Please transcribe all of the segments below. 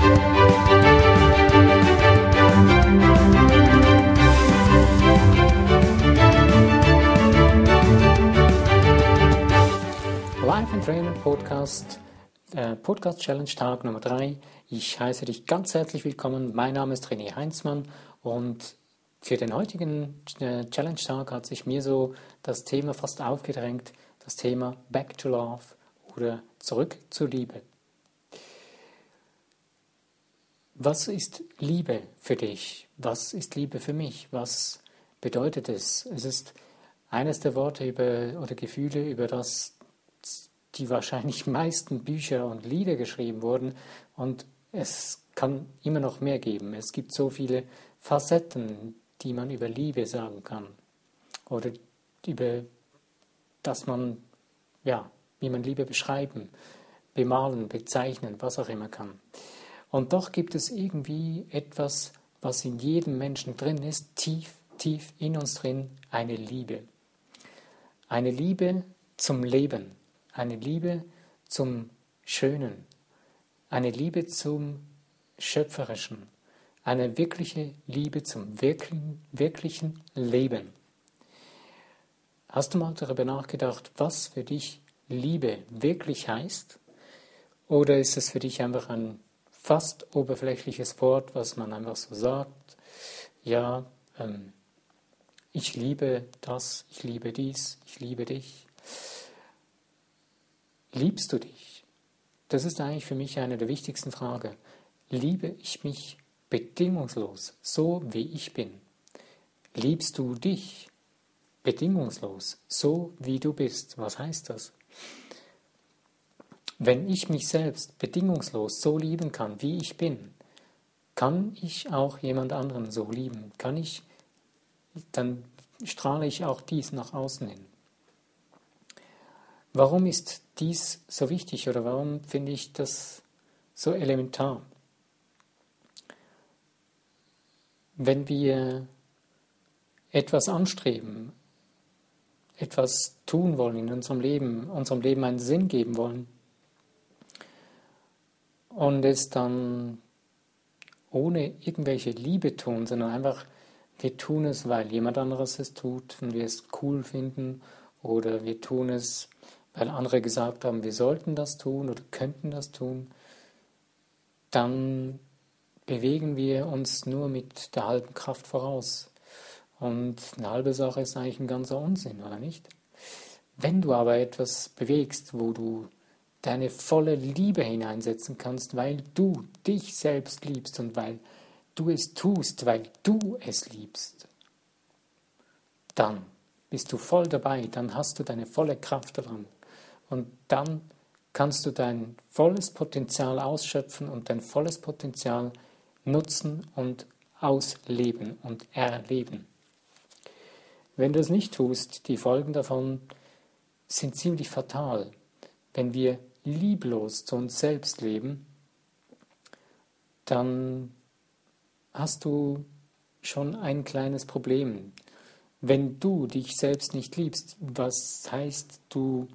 Life and Trainer Podcast, äh, Podcast Challenge Tag Nummer 3. Ich heiße dich ganz herzlich willkommen. Mein Name ist René Heinzmann und für den heutigen äh, Challenge Tag hat sich mir so das Thema fast aufgedrängt, das Thema Back to Love oder Zurück zur Liebe. Was ist Liebe für dich? Was ist Liebe für mich? Was bedeutet es? Es ist eines der Worte über, oder Gefühle, über das die wahrscheinlich meisten Bücher und Lieder geschrieben wurden und es kann immer noch mehr geben. Es gibt so viele Facetten, die man über Liebe sagen kann oder über dass man ja, wie man Liebe beschreiben, bemalen, bezeichnen, was auch immer kann. Und doch gibt es irgendwie etwas, was in jedem Menschen drin ist, tief, tief in uns drin, eine Liebe. Eine Liebe zum Leben, eine Liebe zum Schönen, eine Liebe zum Schöpferischen, eine wirkliche Liebe zum wirklichen, wirklichen Leben. Hast du mal darüber nachgedacht, was für dich Liebe wirklich heißt? Oder ist es für dich einfach ein fast oberflächliches Wort, was man einfach so sagt? Ja, ähm, ich liebe das, ich liebe dies, ich liebe dich. Liebst du dich? Das ist eigentlich für mich eine der wichtigsten Fragen. Liebe ich mich bedingungslos, so wie ich bin? Liebst du dich bedingungslos, so wie du bist? Was heißt das? Wenn ich mich selbst bedingungslos so lieben kann, wie ich bin, kann ich auch jemand anderen so lieben? Kann ich, dann strahle ich auch dies nach außen hin. Warum ist dies so wichtig oder warum finde ich das so elementar? Wenn wir etwas anstreben, etwas tun wollen in unserem Leben, unserem Leben einen Sinn geben wollen und es dann ohne irgendwelche Liebe tun, sondern einfach wir tun es, weil jemand anderes es tut und wir es cool finden oder wir tun es, weil andere gesagt haben, wir sollten das tun oder könnten das tun, dann bewegen wir uns nur mit der halben Kraft voraus. Und eine halbe Sache ist eigentlich ein ganzer Unsinn, oder nicht? Wenn du aber etwas bewegst, wo du deine volle Liebe hineinsetzen kannst, weil du dich selbst liebst und weil du es tust, weil du es liebst, dann bist du voll dabei, dann hast du deine volle Kraft daran. Und dann kannst du dein volles Potenzial ausschöpfen und dein volles Potenzial nutzen und ausleben und erleben. Wenn du es nicht tust, die Folgen davon sind ziemlich fatal. Wenn wir lieblos zu uns selbst leben, dann hast du schon ein kleines Problem. Wenn du dich selbst nicht liebst, was heißt, du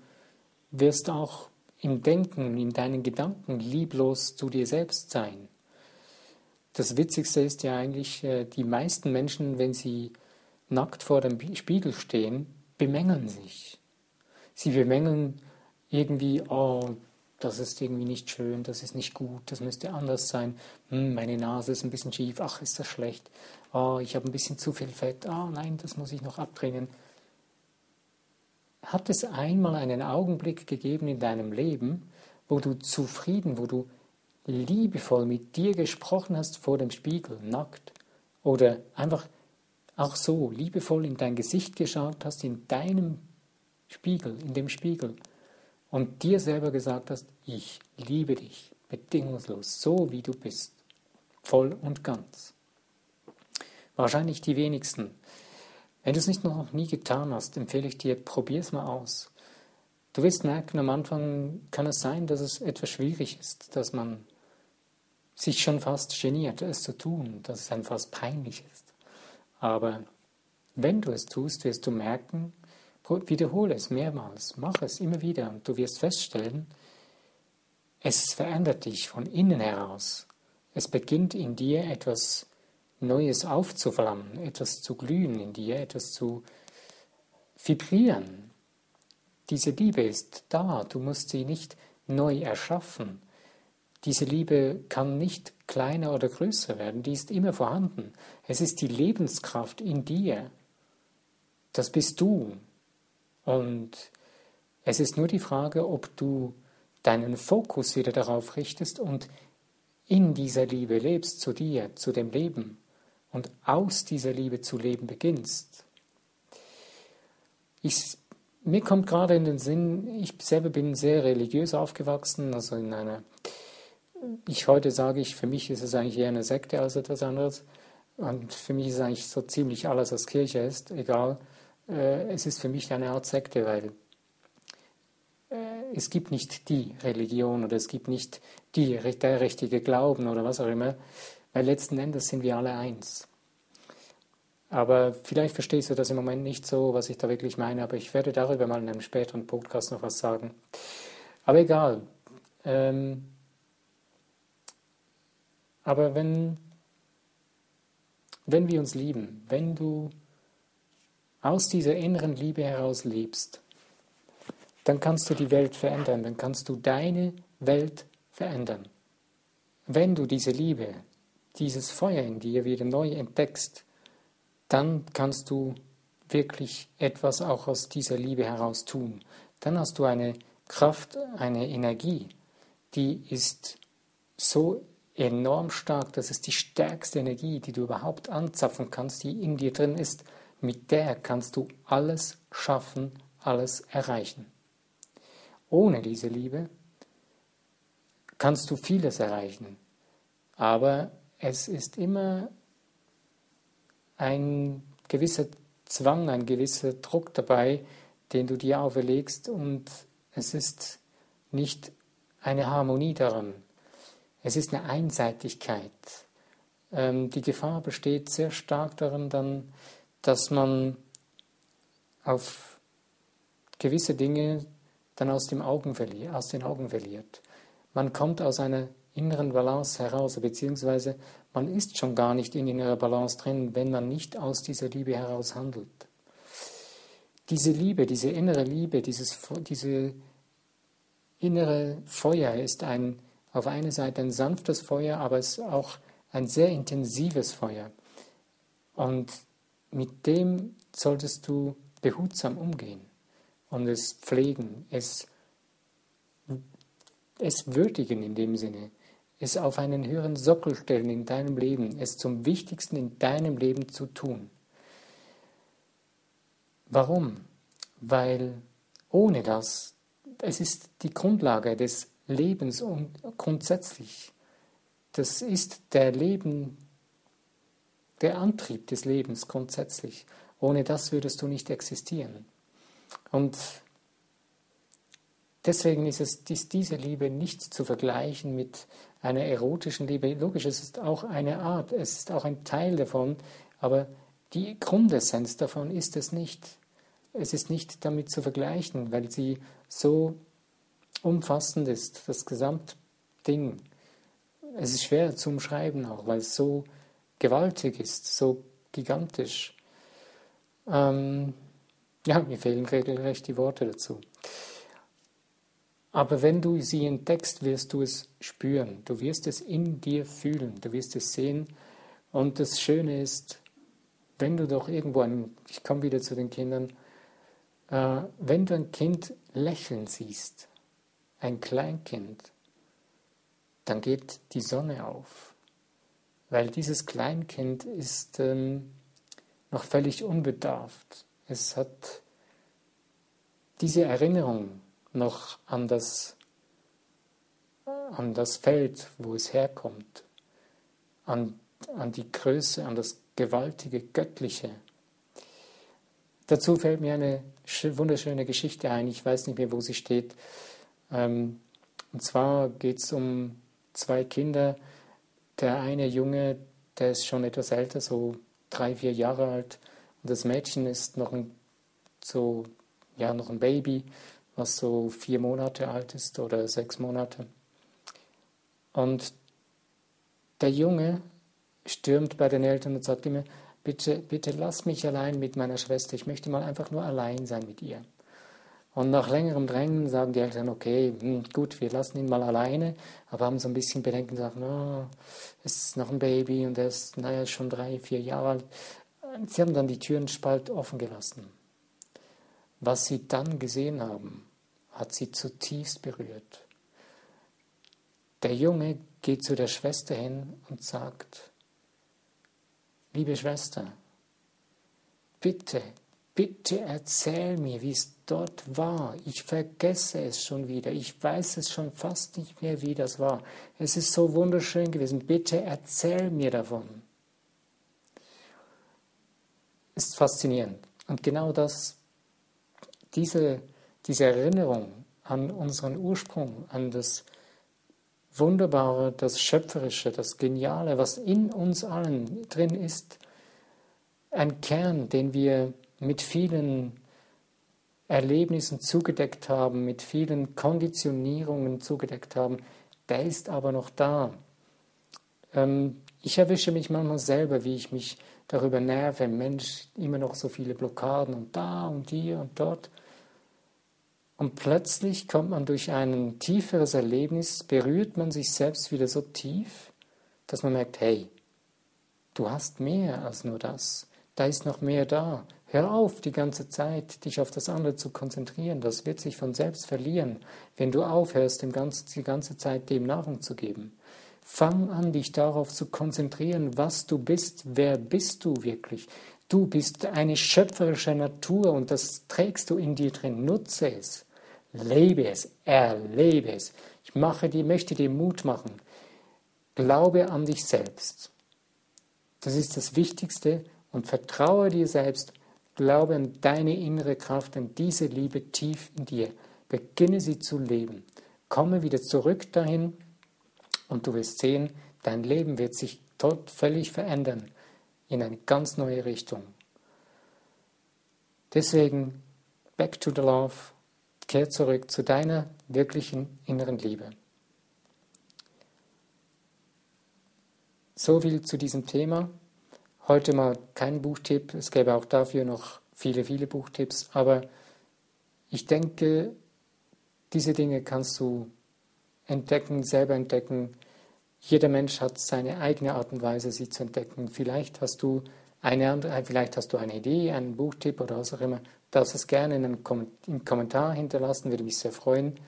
wirst auch im Denken, in deinen Gedanken lieblos zu dir selbst sein. Das Witzigste ist ja eigentlich, äh, die meisten Menschen, wenn sie nackt vor dem Spiegel stehen, bemängeln sich. Sie bemängeln irgendwie, oh, das ist irgendwie nicht schön, das ist nicht gut, das müsste anders sein. Hm, meine Nase ist ein bisschen schief, ach, ist das schlecht. Oh, ich habe ein bisschen zu viel Fett, oh nein, das muss ich noch abtrennen. Hat es einmal einen Augenblick gegeben in deinem Leben, wo du zufrieden, wo du liebevoll mit dir gesprochen hast vor dem Spiegel, nackt? Oder einfach auch so liebevoll in dein Gesicht geschaut hast, in deinem Spiegel, in dem Spiegel und dir selber gesagt hast, ich liebe dich bedingungslos, so wie du bist, voll und ganz. Wahrscheinlich die wenigsten. Wenn du es nicht noch nie getan hast, empfehle ich dir, probier es mal aus. Du wirst merken, am Anfang kann es sein, dass es etwas schwierig ist, dass man sich schon fast geniert, es zu tun, dass es einem fast peinlich ist. Aber wenn du es tust, wirst du merken, Wiederhole es mehrmals, mach es immer wieder und du wirst feststellen, es verändert dich von innen heraus. es beginnt in dir etwas Neues aufzuflammen, etwas zu glühen in dir, etwas zu vibrieren. Diese Liebe ist da, du musst sie nicht neu erschaffen. Diese Liebe kann nicht kleiner oder größer werden, die ist immer vorhanden. Es ist die Lebenskraft in dir. Das bist du. Und es ist nur die Frage, ob du deinen Fokus wieder darauf richtest und in dieser Liebe lebst, zu dir, zu dem Leben und aus dieser Liebe zu leben beginnst. Ich, mir kommt gerade in den Sinn, ich selber bin sehr religiös aufgewachsen, also in einer, ich heute sage ich, für mich ist es eigentlich eher eine Sekte als etwas anderes. Und für mich ist eigentlich so ziemlich alles, was Kirche ist, egal. Äh, es ist für mich eine Art Sekte, weil es gibt nicht die Religion oder es gibt nicht die, der richtige Glauben oder was auch immer, weil letzten Endes sind wir alle eins. Aber vielleicht verstehst du das im Moment nicht so, was ich da wirklich meine, aber ich werde darüber mal in einem späteren Podcast noch was sagen. Aber egal. Ähm, aber wenn, wenn wir uns lieben, wenn du aus dieser inneren Liebe heraus lebst, dann kannst du die Welt verändern, dann kannst du deine Welt verändern. Wenn du diese Liebe, dieses Feuer in dir wieder neu entdeckst, dann kannst du wirklich etwas auch aus dieser Liebe heraus tun. Dann hast du eine Kraft, eine Energie, die ist so enorm stark, das ist die stärkste Energie, die du überhaupt anzapfen kannst, die in dir drin ist. Mit der kannst du alles schaffen, alles erreichen. Ohne diese Liebe kannst du vieles erreichen, aber es ist immer ein gewisser Zwang, ein gewisser Druck dabei, den du dir auferlegst und es ist nicht eine Harmonie daran. Es ist eine Einseitigkeit. Ähm, die Gefahr besteht sehr stark darin, dann, dass man auf gewisse Dinge dann aus, dem Augen aus den Augen verliert. Man kommt aus einer inneren Balance heraus, beziehungsweise man ist schon gar nicht in innerer Balance drin, wenn man nicht aus dieser Liebe heraus handelt. Diese Liebe, diese innere Liebe, dieses, diese innere Feuer ist ein, auf einer Seite ein sanftes Feuer, aber es ist auch ein sehr intensives Feuer. Und mit dem solltest du behutsam umgehen und es pflegen, es, es würdigen in dem Sinne, es auf einen höheren Sockel stellen in deinem Leben, es zum Wichtigsten in deinem Leben zu tun. Warum? Weil ohne das, es ist die Grundlage des Lebens und grundsätzlich, das ist der Leben, der Antrieb des Lebens grundsätzlich. Ohne das würdest du nicht existieren. Und deswegen ist, es, ist diese Liebe nicht zu vergleichen mit einer erotischen Liebe. Logisch, es ist auch eine Art, es ist auch ein Teil davon, aber die Grundessenz davon ist es nicht. Es ist nicht damit zu vergleichen, weil sie so umfassend ist, das Gesamtding. Es ist schwer zu umschreiben auch, weil es so gewaltig ist, so gigantisch. Ähm, ja, mir fehlen regelrecht die Worte dazu. Aber wenn du sie entdeckst, wirst du es spüren. Du wirst es in dir fühlen. Du wirst es sehen. Und das Schöne ist, wenn du doch irgendwo ein, ich komme wieder zu den Kindern, äh, wenn du ein Kind lächeln siehst, ein Kleinkind, dann geht die Sonne auf. Weil dieses Kleinkind ist ähm, noch völlig unbedarft. Es hat diese Erinnerung noch an das, an das Feld, wo es herkommt, an, an die Größe, an das gewaltige Göttliche. Dazu fällt mir eine wunderschöne Geschichte ein, ich weiß nicht mehr, wo sie steht. Ähm, und zwar geht es um zwei Kinder. Der eine Junge, der ist schon etwas älter, so drei, vier Jahre alt, und das Mädchen ist noch ein, so, ja, noch ein Baby, was so vier Monate alt ist oder sechs Monate. Und der Junge stürmt bei den Eltern und sagt immer, bitte, bitte lass mich allein mit meiner Schwester, ich möchte mal einfach nur allein sein mit ihr. Und nach längerem Drängen sagen die Eltern, okay, hm, gut, wir lassen ihn mal alleine, aber haben so ein bisschen Bedenken, sagen, oh, es ist noch ein Baby und er ist, naja, schon drei, vier Jahre alt. Sie haben dann die Türen spalt offen gelassen. Was sie dann gesehen haben, hat sie zutiefst berührt. Der Junge geht zu der Schwester hin und sagt, liebe Schwester, bitte Bitte erzähl mir, wie es dort war. Ich vergesse es schon wieder. Ich weiß es schon fast nicht mehr, wie das war. Es ist so wunderschön gewesen. Bitte erzähl mir davon. Ist faszinierend. Und genau das, diese, diese Erinnerung an unseren Ursprung, an das Wunderbare, das Schöpferische, das Geniale, was in uns allen drin ist, ein Kern, den wir mit vielen Erlebnissen zugedeckt haben, mit vielen Konditionierungen zugedeckt haben, der ist aber noch da. Ähm, ich erwische mich manchmal selber, wie ich mich darüber nerve, Mensch, immer noch so viele Blockaden und da und hier und dort. Und plötzlich kommt man durch ein tieferes Erlebnis, berührt man sich selbst wieder so tief, dass man merkt, hey, du hast mehr als nur das. Da ist noch mehr da. Hör auf, die ganze Zeit dich auf das andere zu konzentrieren. Das wird sich von selbst verlieren, wenn du aufhörst, dem ganzen, die ganze Zeit dem Nahrung zu geben. Fang an, dich darauf zu konzentrieren, was du bist. Wer bist du wirklich? Du bist eine schöpferische Natur und das trägst du in dir drin. Nutze es. Lebe es. Erlebe es. Ich mache dir, möchte dir Mut machen. Glaube an dich selbst. Das ist das Wichtigste und vertraue dir selbst Glaube an deine innere Kraft, an diese Liebe tief in dir. Beginne sie zu leben. Komme wieder zurück dahin und du wirst sehen, dein Leben wird sich dort völlig verändern in eine ganz neue Richtung. Deswegen, back to the love, kehr zurück zu deiner wirklichen inneren Liebe. So viel zu diesem Thema. Heute mal kein Buchtipp, es gäbe auch dafür noch viele, viele Buchtipps, aber ich denke, diese Dinge kannst du entdecken, selber entdecken. Jeder Mensch hat seine eigene Art und Weise, sie zu entdecken. Vielleicht hast du eine andere, vielleicht hast du eine Idee, einen Buchtipp oder was auch immer. Darfst es gerne in einem Kommentar hinterlassen, würde mich sehr freuen.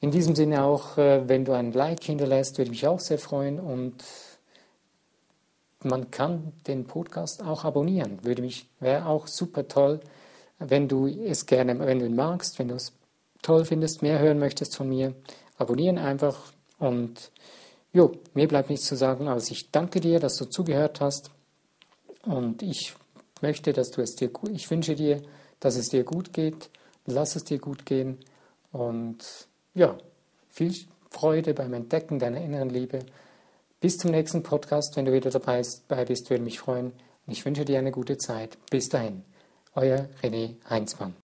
In diesem Sinne auch, äh, wenn du einen Like hinterlässt, würde mich auch sehr freuen und man kann den Podcast auch abonnieren. Würde mich, wäre auch super toll, wenn du es gerne, wenn du ihn magst, wenn du es toll findest, mehr hören möchtest von mir. Abonnieren einfach und jo, mir bleibt nichts zu sagen, als ich danke dir, dass du zugehört hast und ich möchte, dass du es dir gut, ich wünsche dir, dass es dir gut geht, lass es dir gut gehen und ja, viel Freude beim Entdecken deiner inneren Liebe bis zum nächsten Podcast, wenn du wieder dabei bist, würde mich freuen. Ich wünsche dir eine gute Zeit. Bis dahin, euer René Heinzmann.